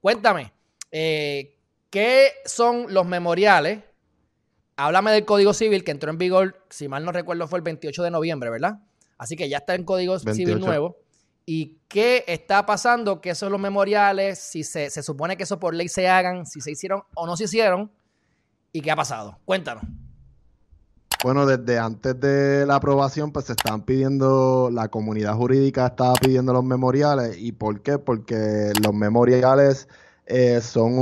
Cuéntame, eh, ¿qué son los memoriales? Háblame del Código Civil que entró en vigor, si mal no recuerdo, fue el 28 de noviembre, ¿verdad? Así que ya está en Código Civil nuevo. ¿Y qué está pasando? ¿Qué son los memoriales? Si se, se supone que eso por ley se hagan, si se hicieron o no se hicieron. ¿Y qué ha pasado? Cuéntanos. Bueno, desde antes de la aprobación, pues se están pidiendo, la comunidad jurídica estaba pidiendo los memoriales. ¿Y por qué? Porque los memoriales eh, son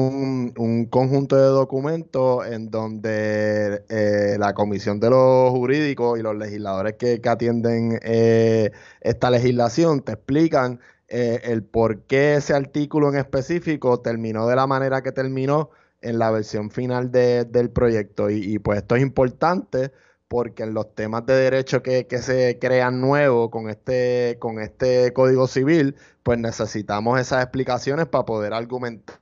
un, conjunto de documentos en donde eh, la Comisión de los Jurídicos y los legisladores que, atienden eh, esta legislación te explican el por qué ese artículo en específico terminó de la manera que terminó en la versión final del proyecto. Y, pues esto es importante porque en los temas de derecho que, que, se crean nuevos con este, con este código civil, pues necesitamos esas explicaciones para poder argumentar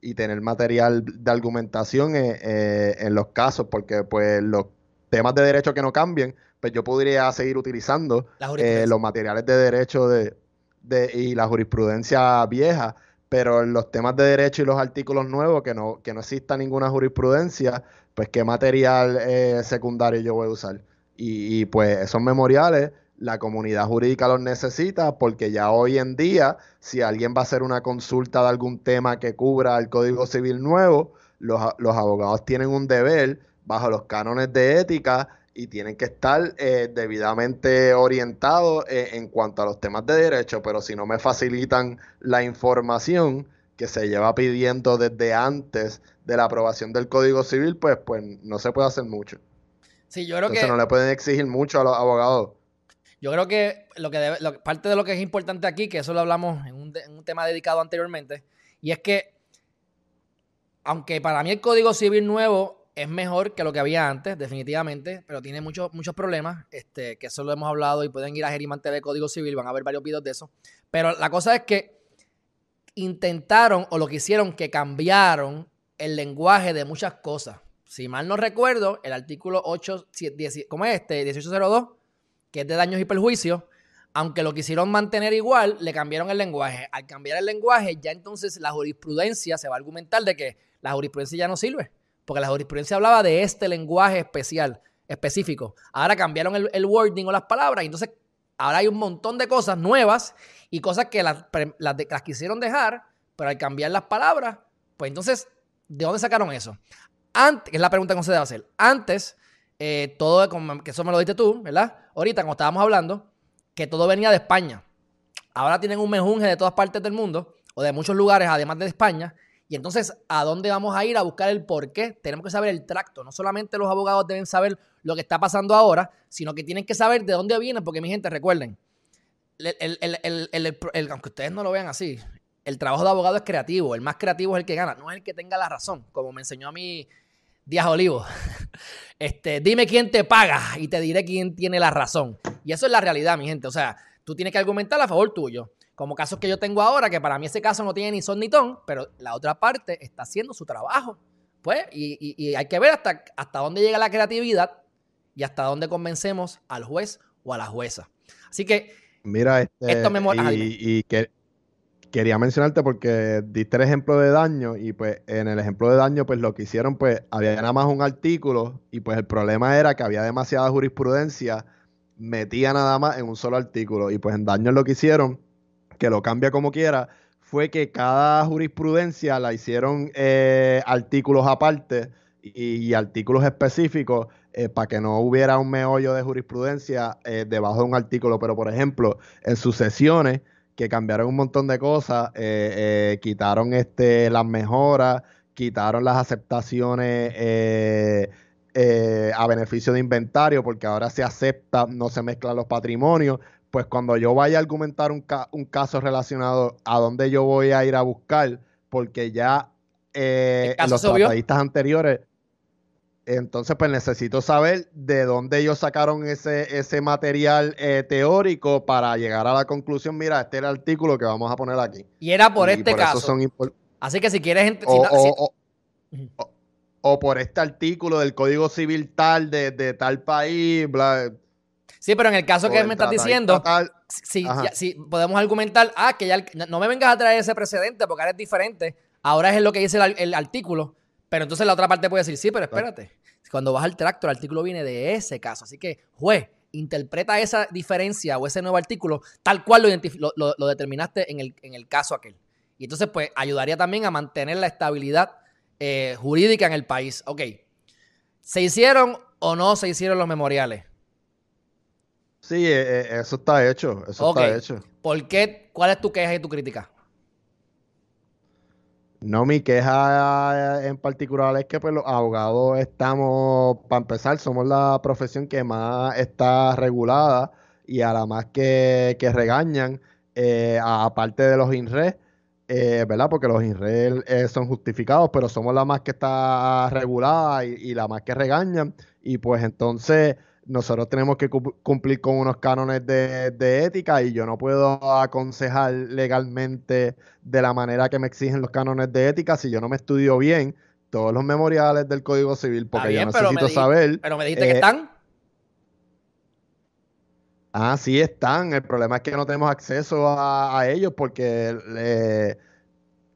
y tener material de argumentación eh, eh, en los casos, porque pues los temas de derecho que no cambien, pues yo podría seguir utilizando eh, los materiales de derecho de, de, y la jurisprudencia vieja, pero los temas de derecho y los artículos nuevos, que no, que no exista ninguna jurisprudencia, pues qué material eh, secundario yo voy a usar. Y, pues esos memoriales, la comunidad jurídica los necesita porque ya hoy en día, si alguien va a hacer una consulta de algún tema que cubra el Código Civil nuevo, los, abogados tienen un deber bajo los cánones de ética y tienen que estar eh, debidamente orientados eh, en cuanto a los temas de derecho, pero si no me facilitan la información que se lleva pidiendo desde antes de la aprobación del Código Civil, pues, pues no se puede hacer mucho. Sí, yo creo Entonces no le pueden exigir mucho a los abogados. Yo creo que lo que debe, parte de lo que es importante aquí, que eso lo hablamos en un, en un tema dedicado anteriormente, y es que aunque para mí el Código Civil nuevo es mejor que lo que había antes, definitivamente, pero tiene muchos, muchos problemas, este, que eso lo hemos hablado y pueden ir a Geriman TV Código Civil, van a ver varios videos de eso. Pero la cosa es que intentaron o lo que hicieron que cambiaron el lenguaje de muchas cosas. Si mal no recuerdo, el artículo 8, ¿cómo es este? 1802, que es de daños y perjuicios, aunque lo quisieron mantener igual, le cambiaron el lenguaje. Al cambiar el lenguaje, ya entonces la jurisprudencia se va a argumentar de que la jurisprudencia ya no sirve porque la jurisprudencia hablaba de este lenguaje especial, específico. Ahora cambiaron el, wording o las palabras y entonces ahora hay un montón de cosas nuevas y cosas que las, quisieron dejar, pero al cambiar las palabras, pues entonces, ¿de dónde sacaron eso? Antes, es la pregunta que se debe hacer. Antes, eh, todo, que eso me lo diste tú, ¿verdad? Ahorita, como estábamos hablando, que todo venía de España. Ahora tienen un mejunje de todas partes del mundo, o de muchos lugares, además de España, y entonces, ¿a dónde vamos a ir a buscar el por qué? Tenemos que saber el tracto. No solamente los abogados deben saber lo que está pasando ahora, sino que tienen que saber de dónde viene, porque mi gente, recuerden, aunque ustedes no lo vean así, el trabajo de abogado es creativo. El más creativo es el que gana, no es el que tenga la razón, como me enseñó a mí Díaz Olivo. Este, dime quién te paga y te diré quién tiene la razón. Y eso es la realidad, mi gente. O sea, tú tienes que argumentar a favor tuyo como casos que yo tengo ahora, que para mí ese caso no tiene ni son ni ton, pero la otra parte está haciendo su trabajo. Pues, y, hay que ver hasta, hasta dónde llega la creatividad y hasta dónde convencemos al juez o a la jueza. Así que, mira, este, esto me y, y que, quería mencionarte porque diste el ejemplo de daño y pues en el ejemplo de daño pues lo que hicieron pues había nada más un artículo y pues el problema era que había demasiada jurisprudencia metía nada más en un solo artículo y pues en daño lo que hicieron que lo cambia como quiera, fue que cada jurisprudencia la hicieron eh, artículos aparte y, artículos específicos eh, para que no hubiera un meollo de jurisprudencia eh, debajo de un artículo. Pero, por ejemplo, en sucesiones, que cambiaron un montón de cosas, quitaron este, las mejoras, quitaron las aceptaciones a beneficio de inventario, porque ahora se acepta, no se mezclan los patrimonios, pues cuando yo vaya a argumentar un, caso relacionado a dónde yo voy a ir a buscar, porque ya eh, los tratadistas anteriores, entonces pues necesito saber de dónde ellos sacaron ese, ese material eh, teórico para llegar a la conclusión, mira, este es el artículo que vamos a poner aquí. Y era por este caso. Así que si quieres... O, por este artículo del Código Civil tal de, de tal país, bla Sí, pero en el caso que me estás diciendo, si, podemos argumentar, ah, que ya no me vengas a traer ese precedente porque ahora es diferente. Ahora es lo que dice el, artículo. Pero entonces la otra parte puede decir, sí, pero espérate. Cuando vas al tracto, el artículo viene de ese caso. Así que, juez, interpreta esa diferencia o ese nuevo artículo tal cual lo, lo, determinaste en el, en el, caso aquel. Y entonces, pues, ayudaría también a mantener la estabilidad eh, jurídica en el país. Ok. ¿Se hicieron o no se hicieron los memoriales? Sí, eh, eh, eso está hecho. Eso está hecho. ¿Por qué? ¿Cuál es tu queja y tu crítica? No, mi queja en particular es que pues, los abogados estamos, para empezar, somos la profesión que más está regulada y a la más que, regañan, eh, aparte de los INRES, ¿verdad? Porque los INRES son justificados, pero somos la más que está regulada y la más que regañan. Y pues entonces nosotros tenemos que cumplir con unos cánones de, ética y yo no puedo aconsejar legalmente de la manera que me exigen los cánones de ética si yo no me estudio bien todos los memoriales del Código Civil porque yo necesito saber. Pero me dijiste que eh, están. Ah, sí están. El problema es que no tenemos acceso a, ellos porque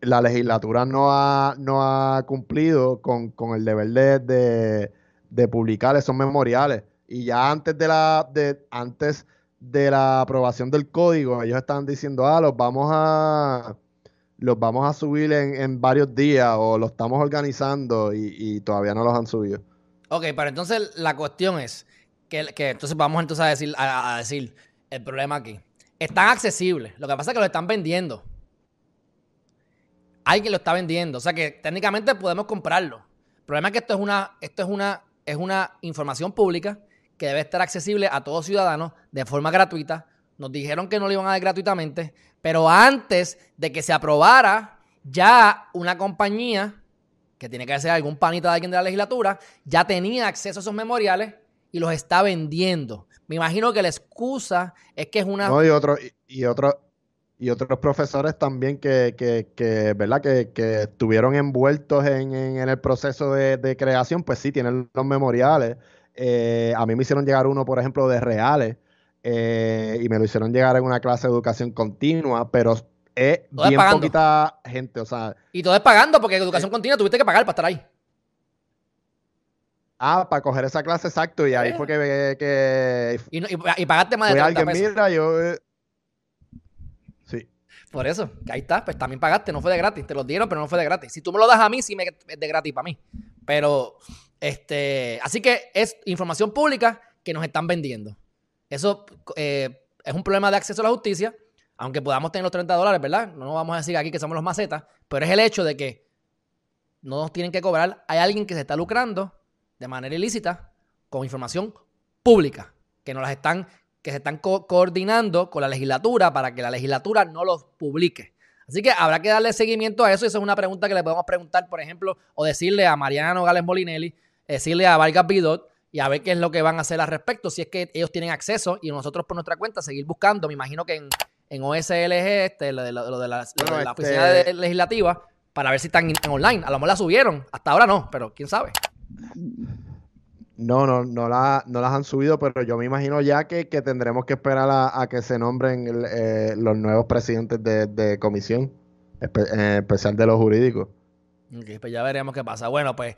la legislatura no ha, no ha cumplido con, el deber de, de publicar esos memoriales. Y ya antes de la, de, antes de la aprobación del código, ellos estaban diciendo, ah, los vamos a los vamos a subir en, varios días o lo estamos organizando y, todavía no los han subido. Ok, pero entonces la cuestión es que, entonces vamos entonces a decir, a, decir el problema aquí. Están accesibles, lo que pasa es que lo están vendiendo. Hay quien lo está vendiendo, o sea que técnicamente podemos comprarlo. El problema es que esto es una, esto es una, es una información pública que debe estar accesible a todos ciudadanos de forma gratuita. Nos dijeron que no lo iban a dar gratuitamente, pero antes de que se aprobara, ya una compañía, que tiene que ser algún panita de alguien de la legislatura, ya tenía acceso a esos memoriales y los está vendiendo. Me imagino que la excusa es que es una... No, y, otro, y, otro, y otros profesores también que, que, ¿verdad? Que, que, estuvieron envueltos en, el proceso de, creación, pues sí, tienen los memoriales eh, a mí me hicieron llegar uno, por ejemplo, de reales eh, y me lo hicieron llegar en una clase de educación continua, pero es bien poquita gente, o sea... Y todo es pagando, porque educación eh, continua tuviste que pagar para estar ahí. Ah, para coger esa clase, exacto, y ahí fue que... que y, pagaste más de 30 alguien, mira, yo... sí. Por eso, que ahí está, pues también pagaste, no fue de gratis, te lo dieron, pero no fue de gratis. Si tú me lo das a mí, sí me, es de gratis para mí. Pero este, así que es información pública que nos están vendiendo. Eso eh, es un problema de acceso a la justicia, aunque podamos tener los 30 dólares, ¿verdad? No vamos a decir aquí que somos los macetas, pero es el hecho de que no nos tienen que cobrar. Hay alguien que se está lucrando de manera ilícita con información pública, que nos las están, que se están coordinando con la legislatura para que la legislatura no los publique. Así que habrá que darle seguimiento a eso. Esa es una pregunta que le podemos preguntar, por ejemplo, o decirle a Mariana Nogales Molinelli, decirle a Vargas Bidot y a ver qué es lo que van a hacer al respecto, si es que ellos tienen acceso y nosotros por nuestra cuenta seguir buscando. Me imagino que en, en OSLG, este, lo de la, lo de la, oficina este legislativa, para ver si están en online. A lo mejor la subieron, hasta ahora no, pero quién sabe. No, no, no, la, no las han subido, pero yo me imagino ya que, tendremos que esperar a, que se nombren eh, los nuevos presidentes de, comisión, en especial de los jurídicos. pues ya veremos qué pasa. Bueno, pues.